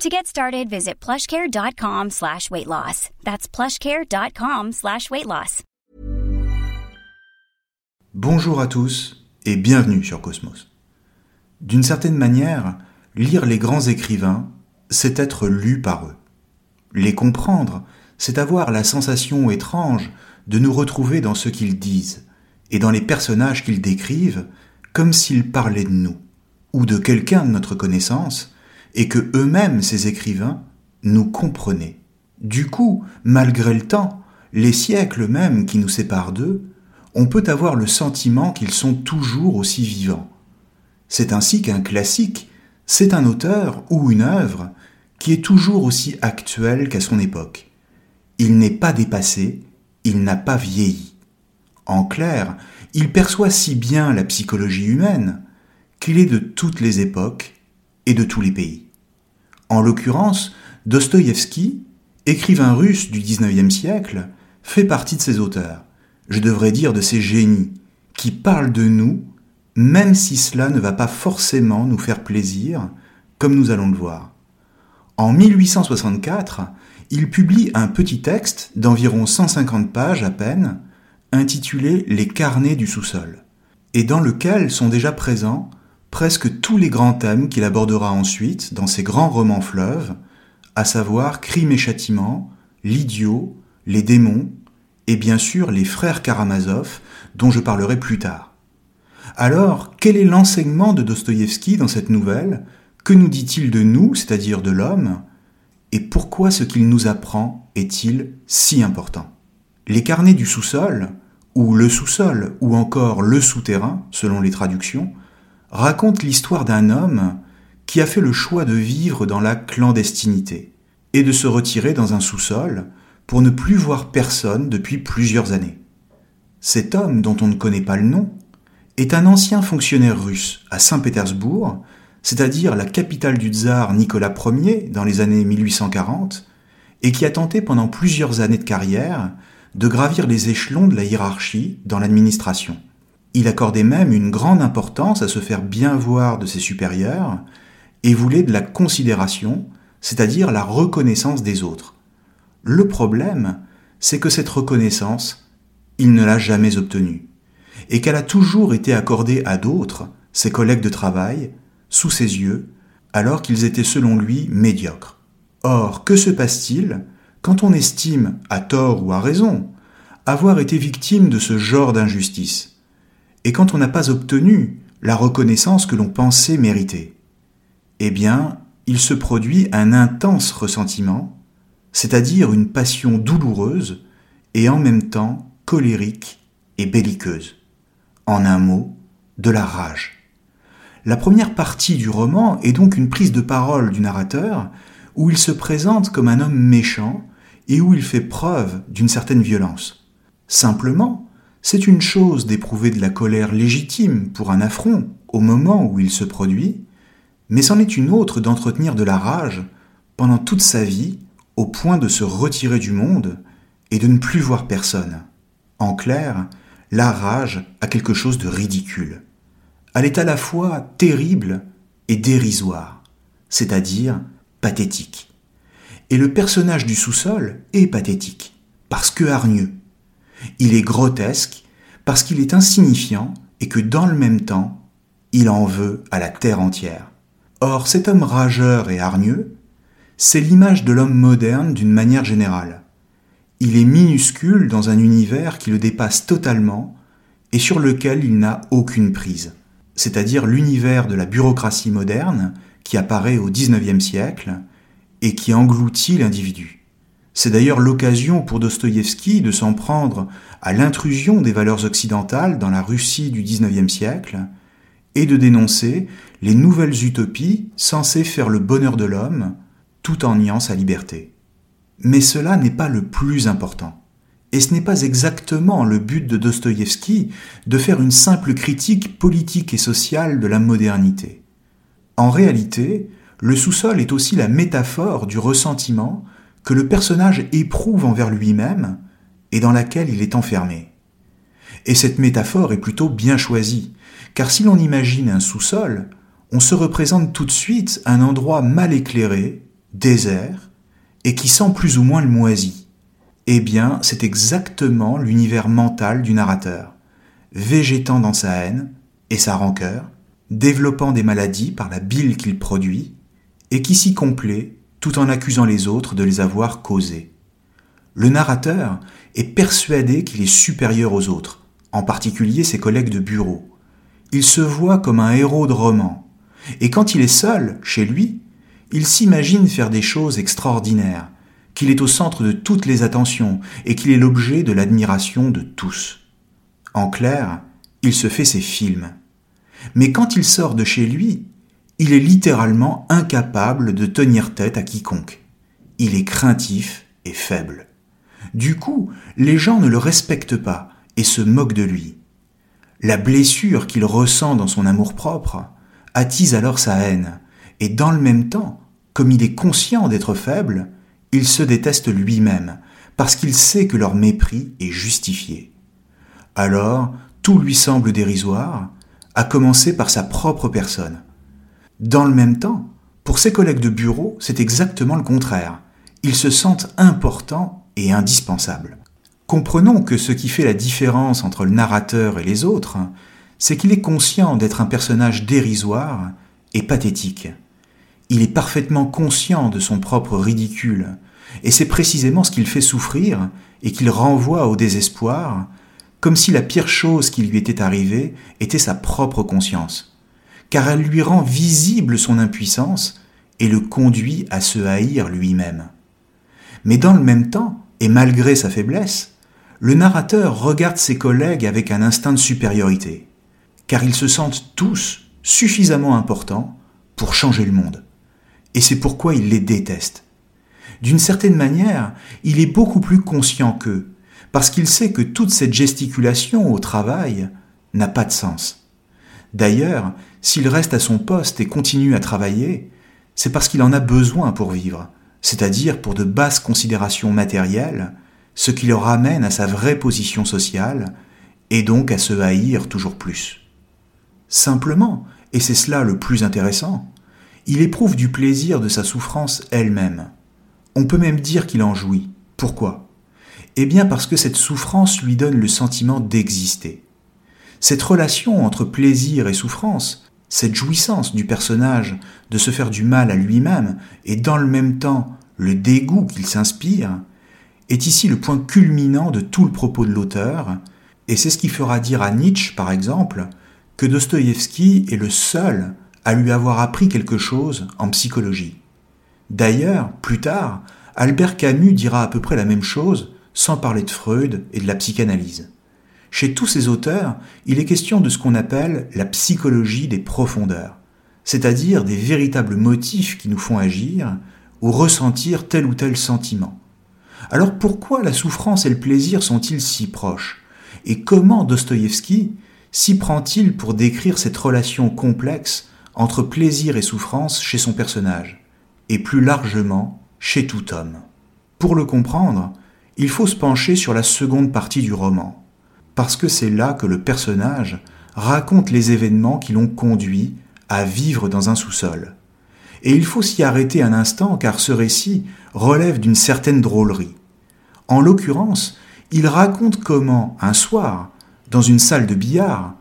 To get started, visit plushcare.com slash weight loss. That's plushcare.com slash weight loss. Bonjour à tous et bienvenue sur Cosmos. D'une certaine manière, lire les grands écrivains, c'est être lu par eux. Les comprendre, c'est avoir la sensation étrange de nous retrouver dans ce qu'ils disent et dans les personnages qu'ils décrivent comme s'ils parlaient de nous ou de quelqu'un de notre connaissance et que eux-mêmes, ces écrivains, nous comprenaient. Du coup, malgré le temps, les siècles même qui nous séparent d'eux, on peut avoir le sentiment qu'ils sont toujours aussi vivants. C'est ainsi qu'un classique, c'est un auteur ou une œuvre qui est toujours aussi actuel qu'à son époque. Il n'est pas dépassé, il n'a pas vieilli. En clair, il perçoit si bien la psychologie humaine qu'il est de toutes les époques et de tous les pays. En l'occurrence, Dostoïevski, écrivain russe du XIXe siècle, fait partie de ces auteurs, je devrais dire de ces génies, qui parlent de nous, même si cela ne va pas forcément nous faire plaisir, comme nous allons le voir. En 1864, il publie un petit texte d'environ 150 pages à peine, intitulé Les carnets du sous-sol, et dans lequel sont déjà présents presque tous les grands thèmes qu'il abordera ensuite dans ses grands romans fleuves, à savoir Crime et châtiment, L'idiot, Les démons, et bien sûr les frères Karamazov, dont je parlerai plus tard. Alors, quel est l'enseignement de Dostoïevski dans cette nouvelle? Que nous dit-il de nous, c'est-à-dire de l'homme? Et pourquoi ce qu'il nous apprend est-il si important? Les carnets du sous-sol, ou le sous-sol, ou encore le souterrain, selon les traductions, raconte l'histoire d'un homme qui a fait le choix de vivre dans la clandestinité et de se retirer dans un sous-sol pour ne plus voir personne depuis plusieurs années. Cet homme, dont on ne connaît pas le nom, est un ancien fonctionnaire russe à Saint-Pétersbourg, c'est-à-dire la capitale du tsar Nicolas Ier dans les années 1840, et qui a tenté pendant plusieurs années de carrière de gravir les échelons de la hiérarchie dans l'administration. Il accordait même une grande importance à se faire bien voir de ses supérieurs et voulait de la considération, c'est-à-dire la reconnaissance des autres. Le problème, c'est que cette reconnaissance, il ne l'a jamais obtenue, et qu'elle a toujours été accordée à d'autres, ses collègues de travail, sous ses yeux, alors qu'ils étaient selon lui médiocres. Or, que se passe-t-il quand on estime, à tort ou à raison, avoir été victime de ce genre d'injustice? Et quand on n'a pas obtenu la reconnaissance que l'on pensait mériter Eh bien, il se produit un intense ressentiment, c'est-à-dire une passion douloureuse et en même temps colérique et belliqueuse. En un mot, de la rage. La première partie du roman est donc une prise de parole du narrateur où il se présente comme un homme méchant et où il fait preuve d'une certaine violence. Simplement, c'est une chose d'éprouver de la colère légitime pour un affront au moment où il se produit, mais c'en est une autre d'entretenir de la rage pendant toute sa vie au point de se retirer du monde et de ne plus voir personne. En clair, la rage a quelque chose de ridicule. Elle est à la fois terrible et dérisoire, c'est-à-dire pathétique. Et le personnage du sous-sol est pathétique, parce que hargneux, il est grotesque parce qu'il est insignifiant et que dans le même temps, il en veut à la terre entière. Or, cet homme rageur et hargneux, c'est l'image de l'homme moderne d'une manière générale. Il est minuscule dans un univers qui le dépasse totalement et sur lequel il n'a aucune prise, c'est-à-dire l'univers de la bureaucratie moderne qui apparaît au XIXe siècle et qui engloutit l'individu. C'est d'ailleurs l'occasion pour Dostoïevski de s'en prendre à l'intrusion des valeurs occidentales dans la Russie du XIXe siècle et de dénoncer les nouvelles utopies censées faire le bonheur de l'homme tout en niant sa liberté. Mais cela n'est pas le plus important. Et ce n'est pas exactement le but de Dostoïevski de faire une simple critique politique et sociale de la modernité. En réalité, le sous-sol est aussi la métaphore du ressentiment que le personnage éprouve envers lui-même et dans laquelle il est enfermé. Et cette métaphore est plutôt bien choisie, car si l'on imagine un sous-sol, on se représente tout de suite un endroit mal éclairé, désert, et qui sent plus ou moins le moisi. Eh bien, c'est exactement l'univers mental du narrateur, végétant dans sa haine et sa rancœur, développant des maladies par la bile qu'il produit, et qui s'y complaît tout en accusant les autres de les avoir causées. Le narrateur est persuadé qu'il est supérieur aux autres, en particulier ses collègues de bureau. Il se voit comme un héros de roman, et quand il est seul, chez lui, il s'imagine faire des choses extraordinaires, qu'il est au centre de toutes les attentions et qu'il est l'objet de l'admiration de tous. En clair, il se fait ses films. Mais quand il sort de chez lui, il est littéralement incapable de tenir tête à quiconque. Il est craintif et faible. Du coup, les gens ne le respectent pas et se moquent de lui. La blessure qu'il ressent dans son amour-propre attise alors sa haine, et dans le même temps, comme il est conscient d'être faible, il se déteste lui-même, parce qu'il sait que leur mépris est justifié. Alors, tout lui semble dérisoire, à commencer par sa propre personne. Dans le même temps, pour ses collègues de bureau, c'est exactement le contraire. Ils se sentent importants et indispensables. Comprenons que ce qui fait la différence entre le narrateur et les autres, c'est qu'il est conscient d'être un personnage dérisoire et pathétique. Il est parfaitement conscient de son propre ridicule, et c'est précisément ce qu'il fait souffrir et qu'il renvoie au désespoir, comme si la pire chose qui lui était arrivée était sa propre conscience, car elle lui rend visible son impuissance et le conduit à se haïr lui-même. Mais dans le même temps, et malgré sa faiblesse, le narrateur regarde ses collègues avec un instinct de supériorité, car ils se sentent tous suffisamment importants pour changer le monde et c'est pourquoi il les déteste. D'une certaine manière, il est beaucoup plus conscient qu'eux, parce qu'il sait que toute cette gesticulation au travail n'a pas de sens. D'ailleurs, s'il reste à son poste et continue à travailler, c'est parce qu'il en a besoin pour vivre, c'est-à-dire pour de basses considérations matérielles, ce qui le ramène à sa vraie position sociale, et donc à se haïr toujours plus. Simplement, et c'est cela le plus intéressant, il éprouve du plaisir de sa souffrance elle-même. On peut même dire qu'il en jouit. Pourquoi? Eh bien parce que cette souffrance lui donne le sentiment d'exister. Cette relation entre plaisir et souffrance, cette jouissance du personnage de se faire du mal à lui-même et dans le même temps le dégoût qu'il s'inspire, est ici le point culminant de tout le propos de l'auteur, et c'est ce qui fera dire à Nietzsche, par exemple, que Dostoïevski est le seul à lui avoir appris quelque chose en psychologie. D'ailleurs, plus tard, Albert Camus dira à peu près la même chose, sans parler de Freud et de la psychanalyse. Chez tous ces auteurs, il est question de ce qu'on appelle la psychologie des profondeurs, c'est-à-dire des véritables motifs qui nous font agir ou ressentir tel ou tel sentiment. Alors pourquoi la souffrance et le plaisir sont-ils si proches? Et comment Dostoïevski s'y prend-il pour décrire cette relation complexe entre plaisir et souffrance chez son personnage, et plus largement chez tout homme? Pour le comprendre, il faut se pencher sur la seconde partie du roman, parce que c'est là que le personnage raconte les événements qui l'ont conduit à vivre dans un sous-sol. Et il faut s'y arrêter un instant car ce récit relève d'une certaine drôlerie. En l'occurrence, il raconte comment, un soir, dans une salle de billard,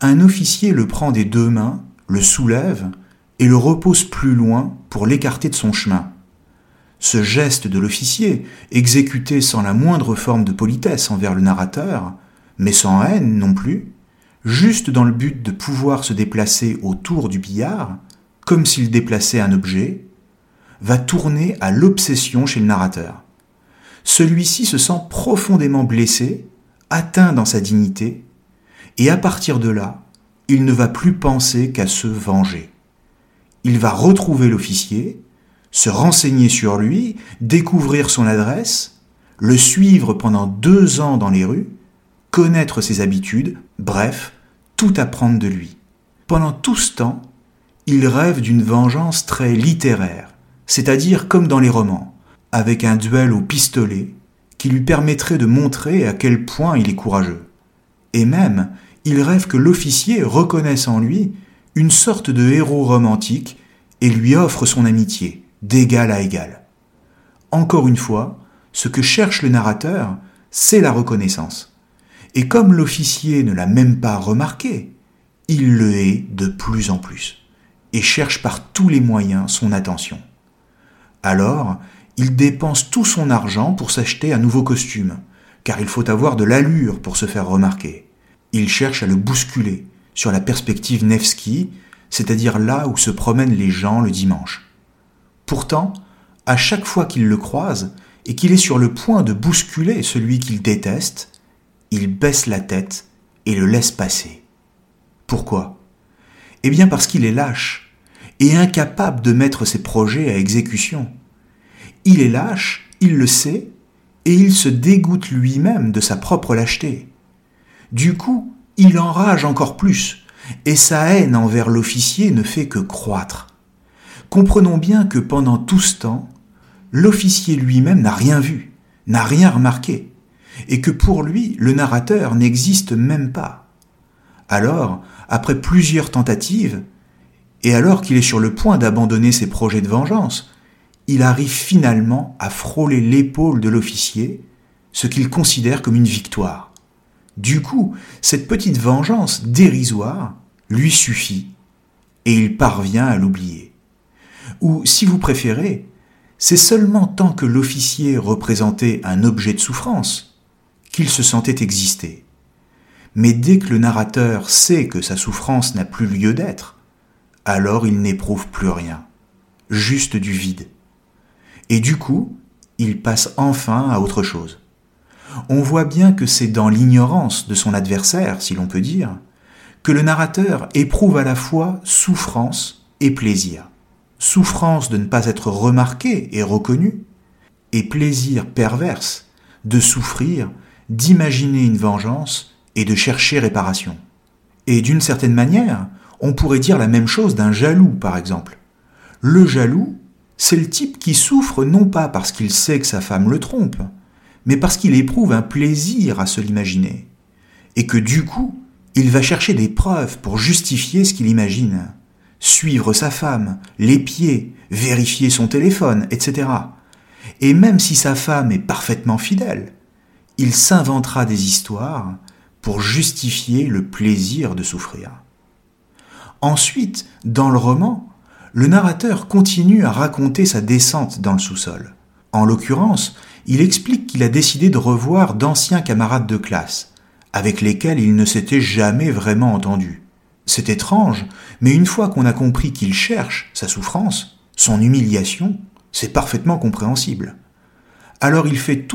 un officier le prend des deux mains le soulève et le repose plus loin pour l'écarter de son chemin. Ce geste de l'officier, exécuté sans la moindre forme de politesse envers le narrateur, mais sans haine non plus, juste dans le but de pouvoir se déplacer autour du billard, comme s'il déplaçait un objet, va tourner à l'obsession chez le narrateur. Celui-ci se sent profondément blessé, atteint dans sa dignité, et à partir de là, il ne va plus penser qu'à se venger. Il va retrouver l'officier, se renseigner sur lui, découvrir son adresse, le suivre pendant deux ans dans les rues, connaître ses habitudes, bref, tout apprendre de lui. Pendant tout ce temps, il rêve d'une vengeance très littéraire, c'est-à-dire comme dans les romans, avec un duel au pistolet qui lui permettrait de montrer à quel point il est courageux. Et même, il rêve que l'officier reconnaisse en lui une sorte de héros romantique et lui offre son amitié, d'égal à égal. Encore une fois, ce que cherche le narrateur, c'est la reconnaissance. Et comme l'officier ne l'a même pas remarqué, il le hait de plus en plus et cherche par tous les moyens son attention. Alors, il dépense tout son argent pour s'acheter un nouveau costume, car il faut avoir de l'allure pour se faire remarquer. Il cherche à le bousculer sur la perspective Nevsky, c'est-à-dire là où se promènent les gens le dimanche. Pourtant, à chaque fois qu'il le croise et qu'il est sur le point de bousculer celui qu'il déteste, il baisse la tête et le laisse passer. Pourquoi? Eh bien parce qu'il est lâche et incapable de mettre ses projets à exécution. Il est lâche, il le sait, et il se dégoûte lui-même de sa propre lâcheté. Du coup, il enrage encore plus, et sa haine envers l'officier ne fait que croître. Comprenons bien que pendant tout ce temps, l'officier lui-même n'a rien vu, n'a rien remarqué, et que pour lui, le narrateur n'existe même pas. Alors, après plusieurs tentatives, et alors qu'il est sur le point d'abandonner ses projets de vengeance, il arrive finalement à frôler l'épaule de l'officier, ce qu'il considère comme une victoire. Du coup, cette petite vengeance dérisoire lui suffit, et il parvient à l'oublier. Ou, si vous préférez, c'est seulement tant que l'officier représentait un objet de souffrance qu'il se sentait exister. Mais dès que le narrateur sait que sa souffrance n'a plus lieu d'être, alors il n'éprouve plus rien, juste du vide. Et du coup, il passe enfin à autre chose. On voit bien que c'est dans l'ignorance de son adversaire, si l'on peut dire, que le narrateur éprouve à la fois souffrance et plaisir. Souffrance de ne pas être remarqué et reconnu, et plaisir perverse de souffrir, d'imaginer une vengeance et de chercher réparation. Et d'une certaine manière, on pourrait dire la même chose d'un jaloux, par exemple. Le jaloux, c'est le type qui souffre non pas parce qu'il sait que sa femme le trompe, mais parce qu'il éprouve un plaisir à se l'imaginer, et que du coup, il va chercher des preuves pour justifier ce qu'il imagine. Suivre sa femme, l'épier, vérifier son téléphone, etc. Et même si sa femme est parfaitement fidèle, il s'inventera des histoires pour justifier le plaisir de souffrir. Ensuite, dans le roman, le narrateur continue à raconter sa descente dans le sous-sol. En l'occurrence, il explique qu'il a décidé de revoir d'anciens camarades de classe, avec lesquels il ne s'était jamais vraiment entendu. C'est étrange, mais une fois qu'on a compris qu'il cherche sa souffrance, son humiliation, c'est parfaitement compréhensible. Alors il fait tout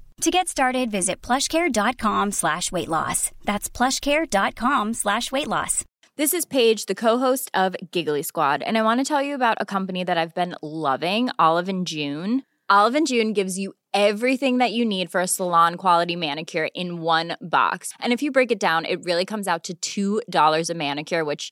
To get started, visit plushcare.com slash weight loss. That's plushcare.com slash weight loss. This is Paige, the co-host of Giggly Squad, and I want to tell you about a company that I've been loving, Olive and June. Olive and June gives you everything that you need for a salon quality manicure in one box. And if you break it down, it really comes out to $2 a manicure, which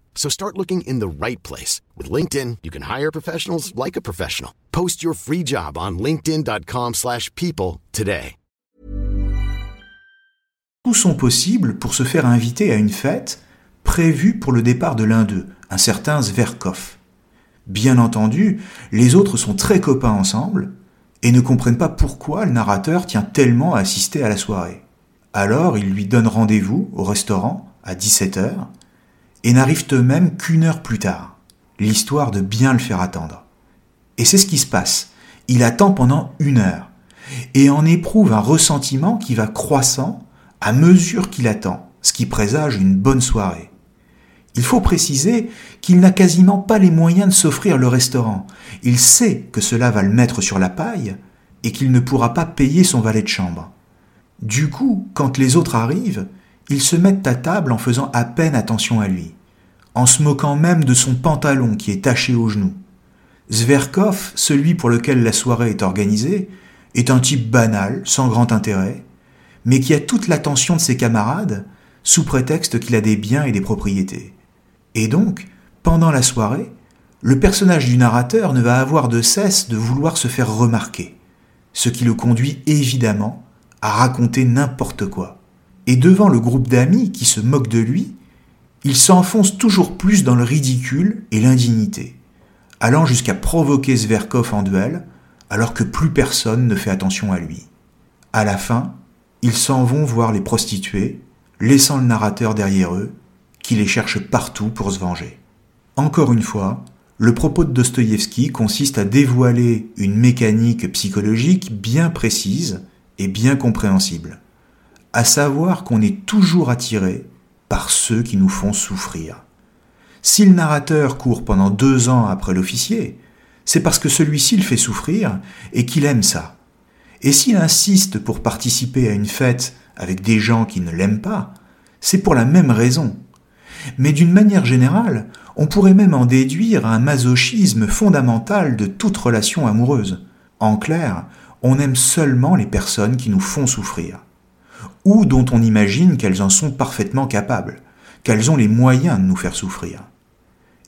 So start looking in the right place. With LinkedIn, you can hire professionals like a professional. Post your free job on linkedin.com slash people today. Tout sont possibles pour se faire inviter à une fête prévue pour le départ de l'un d'eux, un certain Zverkov? Bien entendu, les autres sont très copains ensemble et ne comprennent pas pourquoi le narrateur tient tellement à assister à la soirée. Alors ils lui donnent rendez-vous au restaurant à 17h et n'arrivent eux-mêmes qu'une heure plus tard, l'histoire de bien le faire attendre. Et c'est ce qui se passe. Il attend pendant une heure et en éprouve un ressentiment qui va croissant à mesure qu'il attend, ce qui présage une bonne soirée. Il faut préciser qu'il n'a quasiment pas les moyens de s'offrir le restaurant. Il sait que cela va le mettre sur la paille et qu'il ne pourra pas payer son valet de chambre. Du coup, quand les autres arrivent, ils se mettent à table en faisant à peine attention à lui, en se moquant même de son pantalon qui est taché au genou. Zverkov, celui pour lequel la soirée est organisée, est un type banal, sans grand intérêt, mais qui a toute l'attention de ses camarades, sous prétexte qu'il a des biens et des propriétés. Et donc, pendant la soirée, le personnage du narrateur ne va avoir de cesse de vouloir se faire remarquer, ce qui le conduit évidemment à raconter n'importe quoi. Et devant le groupe d'amis qui se moquent de lui, il s'enfonce toujours plus dans le ridicule et l'indignité, allant jusqu'à provoquer Zverkov en duel, alors que plus personne ne fait attention à lui. À la fin, ils s'en vont voir les prostituées, laissant le narrateur derrière eux, qui les cherche partout pour se venger. Encore une fois, le propos de Dostoïevski consiste à dévoiler une mécanique psychologique bien précise et bien compréhensible, à savoir qu'on est toujours attiré par ceux qui nous font souffrir. Si le narrateur court pendant deux ans après l'officier, c'est parce que celui-ci le fait souffrir et qu'il aime ça. Et s'il insiste pour participer à une fête avec des gens qui ne l'aiment pas, c'est pour la même raison. Mais d'une manière générale, on pourrait même en déduire un masochisme fondamental de toute relation amoureuse. En clair, on aime seulement les personnes qui nous font souffrir, ou dont on imagine qu'elles en sont parfaitement capables, qu'elles ont les moyens de nous faire souffrir.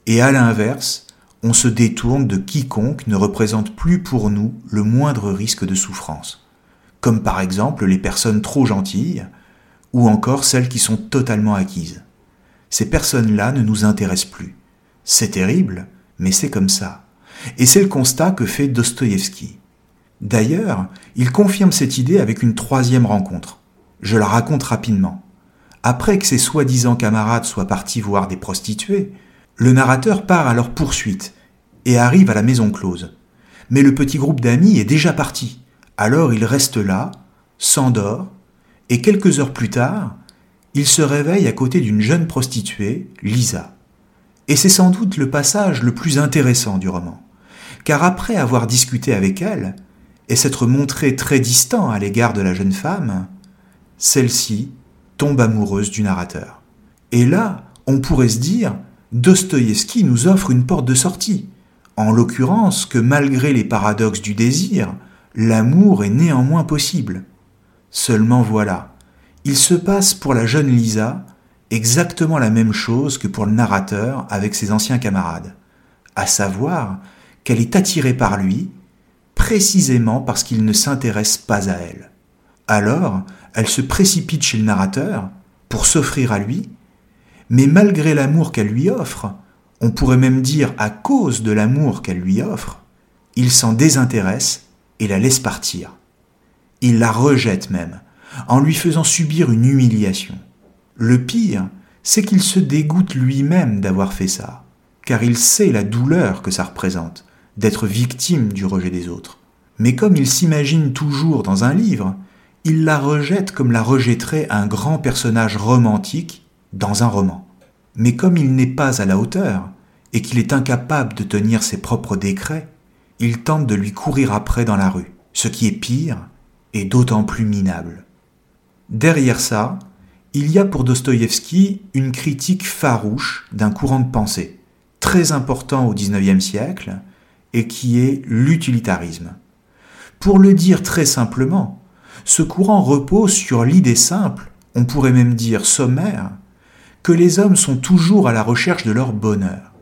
Et à l'inverse, on se détourne de quiconque ne représente plus pour nous le moindre risque de souffrance, comme par exemple les personnes trop gentilles, ou encore celles qui sont totalement acquises. Ces personnes-là ne nous intéressent plus. C'est terrible, mais c'est comme ça. Et c'est le constat que fait Dostoïevski. D'ailleurs, il confirme cette idée avec une troisième rencontre. Je la raconte rapidement. Après que ses soi-disant camarades soient partis voir des prostituées, le narrateur part à leur poursuite et arrive à la maison close. Mais le petit groupe d'amis est déjà parti. Alors il reste là, s'endort, et quelques heures plus tard, il se réveille à côté d'une jeune prostituée, Lisa. Et c'est sans doute le passage le plus intéressant du roman, car après avoir discuté avec elle, et s'être montré très distant à l'égard de la jeune femme, celle-ci tombe amoureuse du narrateur. Et là, on pourrait se dire, Dostoïevski nous offre une porte de sortie, en l'occurrence que malgré les paradoxes du désir, l'amour est néanmoins possible. Seulement voilà, il se passe pour la jeune Lisa exactement la même chose que pour le narrateur avec ses anciens camarades, à savoir qu'elle est attirée par lui précisément parce qu'il ne s'intéresse pas à elle. Alors, elle se précipite chez le narrateur pour s'offrir à lui, mais malgré l'amour qu'elle lui offre, on pourrait même dire à cause de l'amour qu'elle lui offre, il s'en désintéresse et la laisse partir. Il la rejette même, en lui faisant subir une humiliation. Le pire, c'est qu'il se dégoûte lui-même d'avoir fait ça, car il sait la douleur que ça représente d'être victime du rejet des autres. Mais comme il s'imagine toujours dans un livre, il la rejette comme la rejetterait un grand personnage romantique dans un roman. Mais comme il n'est pas à la hauteur, et qu'il est incapable de tenir ses propres décrets, il tente de lui courir après dans la rue, ce qui est pire et d'autant plus minable. Derrière ça, il y a pour Dostoïevski une critique farouche d'un courant de pensée, très important au XIXe siècle, et qui est l'utilitarisme. Pour le dire très simplement, ce courant repose sur l'idée simple, on pourrait même dire sommaire, que les hommes sont toujours à la recherche de leur bonheur,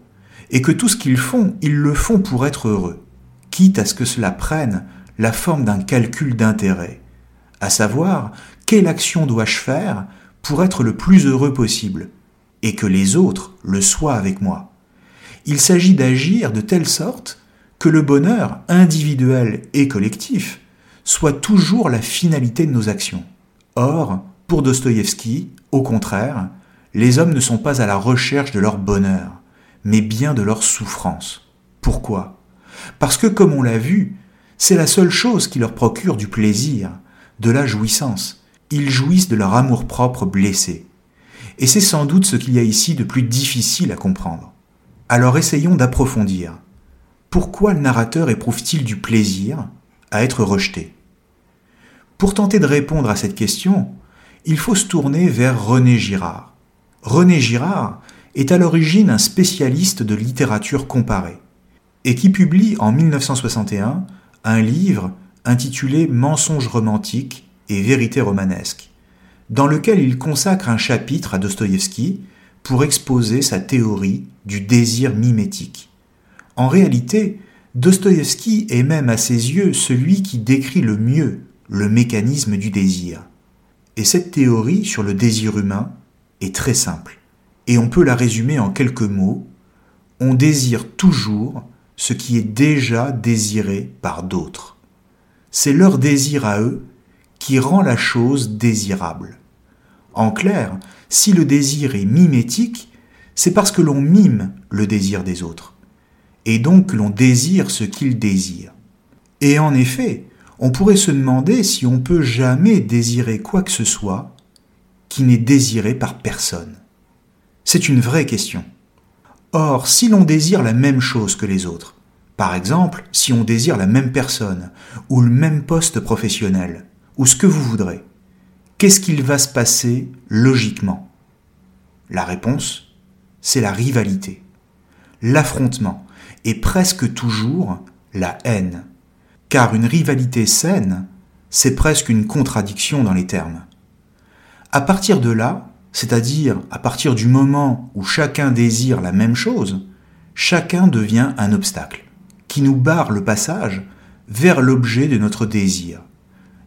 et que tout ce qu'ils font, ils le font pour être heureux, quitte à ce que cela prenne la forme d'un calcul d'intérêt, à savoir quelle action dois-je faire pour être le plus heureux possible, et que les autres le soient avec moi. Il s'agit d'agir de telle sorte que le bonheur individuel et collectif soit toujours la finalité de nos actions. Or, pour Dostoïevski, au contraire, les hommes ne sont pas à la recherche de leur bonheur, mais bien de leur souffrance. Pourquoi? Parce que, comme on l'a vu, c'est la seule chose qui leur procure du plaisir, de la jouissance. Ils jouissent de leur amour-propre blessé. Et c'est sans doute ce qu'il y a ici de plus difficile à comprendre. Alors essayons d'approfondir. Pourquoi le narrateur éprouve-t-il du plaisir? Être rejeté Pour tenter de répondre à cette question, il faut se tourner vers René Girard. René Girard est à l'origine un spécialiste de littérature comparée et qui publie en 1961 un livre intitulé Mensonges romantiques et vérité romanesque, dans lequel il consacre un chapitre à Dostoïevski pour exposer sa théorie du désir mimétique. En réalité, Dostoïevski est même à ses yeux celui qui décrit le mieux le mécanisme du désir. Et cette théorie sur le désir humain est très simple, et on peut la résumer en quelques mots. On désire toujours ce qui est déjà désiré par d'autres. C'est leur désir à eux qui rend la chose désirable. En clair, si le désir est mimétique, c'est parce que l'on mime le désir des autres et donc l'on désire ce qu'il désire. Et en effet, on pourrait se demander si on peut jamais désirer quoi que ce soit qui n'est désiré par personne. C'est une vraie question. Or, si l'on désire la même chose que les autres, par exemple, si on désire la même personne, ou le même poste professionnel, ou ce que vous voudrez, qu'est-ce qu'il va se passer logiquement? La réponse, c'est la rivalité, l'affrontement, et presque toujours la haine. Car une rivalité saine, c'est presque une contradiction dans les termes. À partir de là, c'est-à-dire à partir du moment où chacun désire la même chose, chacun devient un obstacle, qui nous barre le passage vers l'objet de notre désir.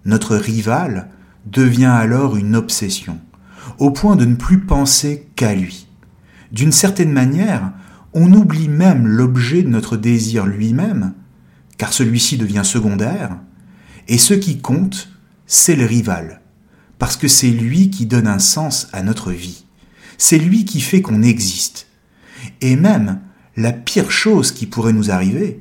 Notre rival devient alors une obsession, au point de ne plus penser qu'à lui. D'une certaine manière, on oublie même l'objet de notre désir lui-même, car celui-ci devient secondaire, et ce qui compte, c'est le rival, parce que c'est lui qui donne un sens à notre vie, c'est lui qui fait qu'on existe. Et même, la pire chose qui pourrait nous arriver,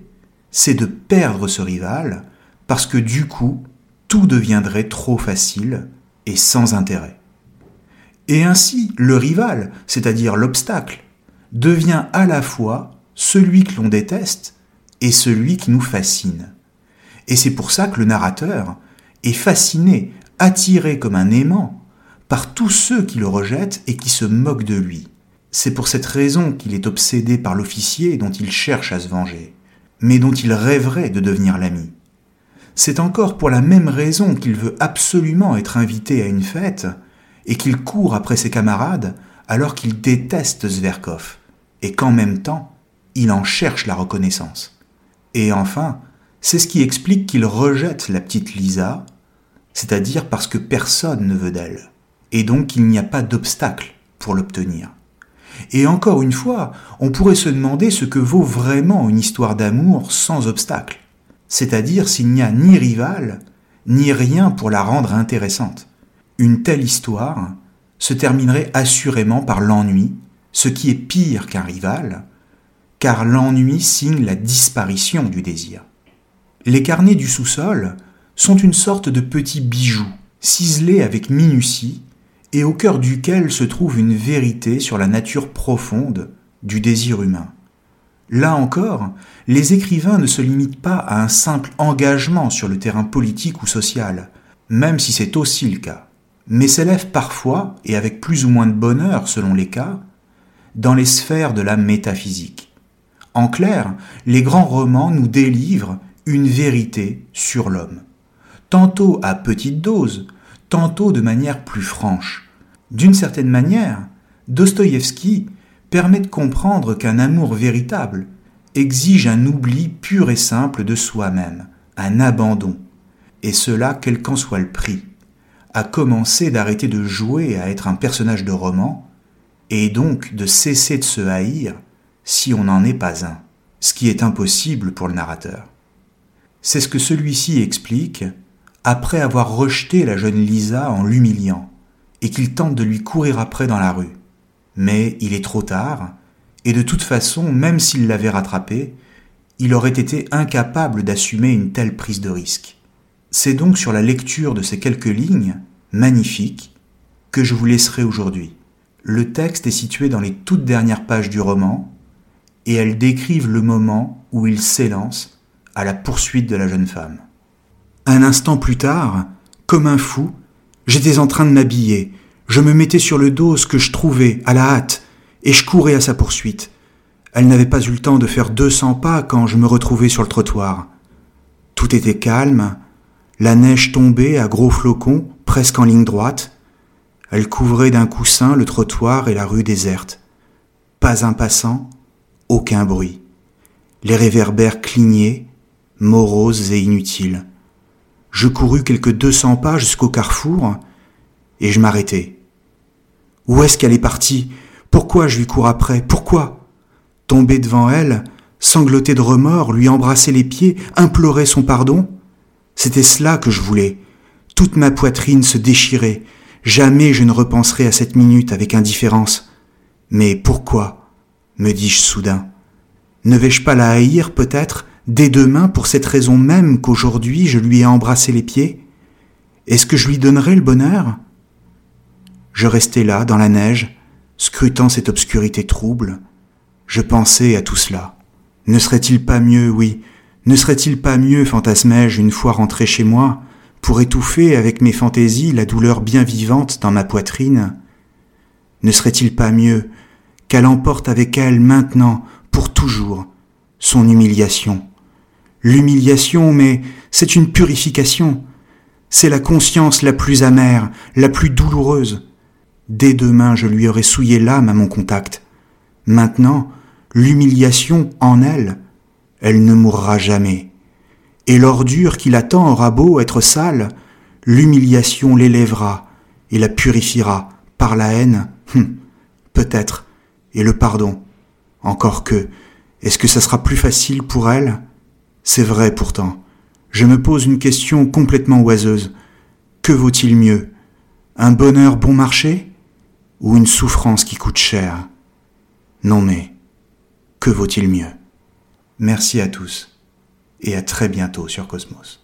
c'est de perdre ce rival, parce que du coup, tout deviendrait trop facile et sans intérêt. Et ainsi, le rival, c'est-à-dire l'obstacle, devient à la fois celui que l'on déteste et celui qui nous fascine. Et c'est pour ça que le narrateur est fasciné, attiré comme un aimant par tous ceux qui le rejettent et qui se moquent de lui. C'est pour cette raison qu'il est obsédé par l'officier dont il cherche à se venger, mais dont il rêverait de devenir l'ami. C'est encore pour la même raison qu'il veut absolument être invité à une fête et qu'il court après ses camarades alors qu'il déteste Zverkov et qu'en même temps, il en cherche la reconnaissance. Et enfin, c'est ce qui explique qu'il rejette la petite Lisa, c'est-à-dire parce que personne ne veut d'elle, et donc il n'y a pas d'obstacle pour l'obtenir. Et encore une fois, on pourrait se demander ce que vaut vraiment une histoire d'amour sans obstacle, c'est-à-dire s'il n'y a ni rival, ni rien pour la rendre intéressante. Une telle histoire se terminerait assurément par l'ennui, ce qui est pire qu'un rival, car l'ennui signe la disparition du désir. Les carnets du sous-sol sont une sorte de petits bijoux, ciselés avec minutie, et au cœur duquel se trouve une vérité sur la nature profonde du désir humain. Là encore, les écrivains ne se limitent pas à un simple engagement sur le terrain politique ou social, même si c'est aussi le cas, mais s'élèvent parfois, et avec plus ou moins de bonheur selon les cas, dans les sphères de la métaphysique. En clair, les grands romans nous délivrent une vérité sur l'homme, tantôt à petite dose, tantôt de manière plus franche. D'une certaine manière, Dostoïevski permet de comprendre qu'un amour véritable exige un oubli pur et simple de soi-même, un abandon, et cela quel qu'en soit le prix, à commencer d'arrêter de jouer à être un personnage de roman, et donc de cesser de se haïr si on n'en est pas un, ce qui est impossible pour le narrateur. C'est ce que celui-ci explique après avoir rejeté la jeune Lisa en l'humiliant, et qu'il tente de lui courir après dans la rue. Mais il est trop tard, et de toute façon, même s'il l'avait rattrapé, il aurait été incapable d'assumer une telle prise de risque. C'est donc sur la lecture de ces quelques lignes, magnifiques, que je vous laisserai aujourd'hui. Le texte est situé dans les toutes dernières pages du roman, et elles décrivent le moment où il s'élance à la poursuite de la jeune femme. Un instant plus tard, comme un fou, j'étais en train de m'habiller, je me mettais sur le dos ce que je trouvais, à la hâte, et je courais à sa poursuite. Elle n'avait pas eu le temps de faire deux cents pas quand je me retrouvais sur le trottoir. Tout était calme, la neige tombait à gros flocons, presque en ligne droite. Elle couvrait d'un coussin le trottoir et la rue déserte. Pas un passant, aucun bruit. Les réverbères clignaient, moroses et inutiles. Je courus quelques deux cents pas jusqu'au carrefour, et je m'arrêtai. Où est-ce qu'elle est partie? Pourquoi je lui cours après? Pourquoi? Tomber devant elle, sangloter de remords, lui embrasser les pieds, implorer son pardon? C'était cela que je voulais. Toute ma poitrine se déchirait. Jamais je ne repenserai à cette minute avec indifférence. Mais pourquoi me dis-je soudain? Ne vais-je pas la haïr peut-être dès demain pour cette raison même qu'aujourd'hui je lui ai embrassé les pieds? Est-ce que je lui donnerai le bonheur? Je restais là, dans la neige, scrutant cette obscurité trouble. Je pensais à tout cela. Ne serait-il pas mieux, oui, ne serait-il pas mieux, fantasmai-je, une fois rentré chez moi, pour étouffer avec mes fantaisies la douleur bien vivante dans ma poitrine Ne serait-il pas mieux qu'elle emporte avec elle maintenant, pour toujours, son humiliation? L'humiliation, mais c'est une purification. C'est la conscience la plus amère, la plus douloureuse. Dès demain, je lui aurais souillé l'âme à mon contact. Maintenant, l'humiliation en elle, elle ne mourra jamais. Et l'ordure qui l'attend aura beau être sale, l'humiliation l'élèvera et la purifiera par la haine, hum, peut-être, et le pardon. Encore que, est-ce que ça sera plus facile pour elle? C'est vrai pourtant. Je me pose une question complètement oiseuse. Que vaut-il mieux? Un bonheur bon marché ou une souffrance qui coûte cher? Non mais, que vaut-il mieux? Merci à tous et à très bientôt sur Cosmos.